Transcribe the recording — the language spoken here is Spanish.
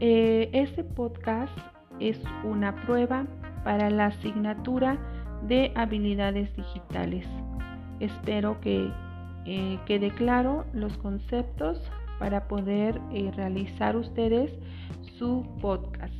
Eh, este podcast es una prueba para la asignatura de habilidades digitales. Espero que eh, quede claro los conceptos para poder eh, realizar ustedes su podcast.